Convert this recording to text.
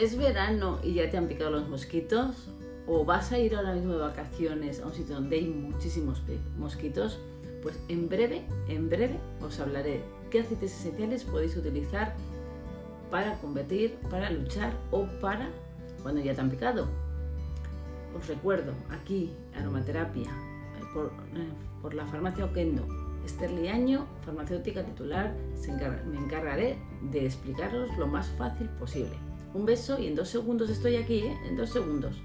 es verano y ya te han picado los mosquitos, o vas a ir ahora mismo de vacaciones a un sitio donde hay muchísimos mosquitos, pues en breve, en breve os hablaré qué aceites esenciales podéis utilizar para combatir, para luchar o para cuando ya te han picado. Os recuerdo, aquí aromaterapia eh, por, eh, por la farmacia Oquendo, Esther Liaño, farmacéutica titular, me encargaré de explicaros lo más fácil posible. Un beso y en dos segundos estoy aquí, ¿eh? en dos segundos.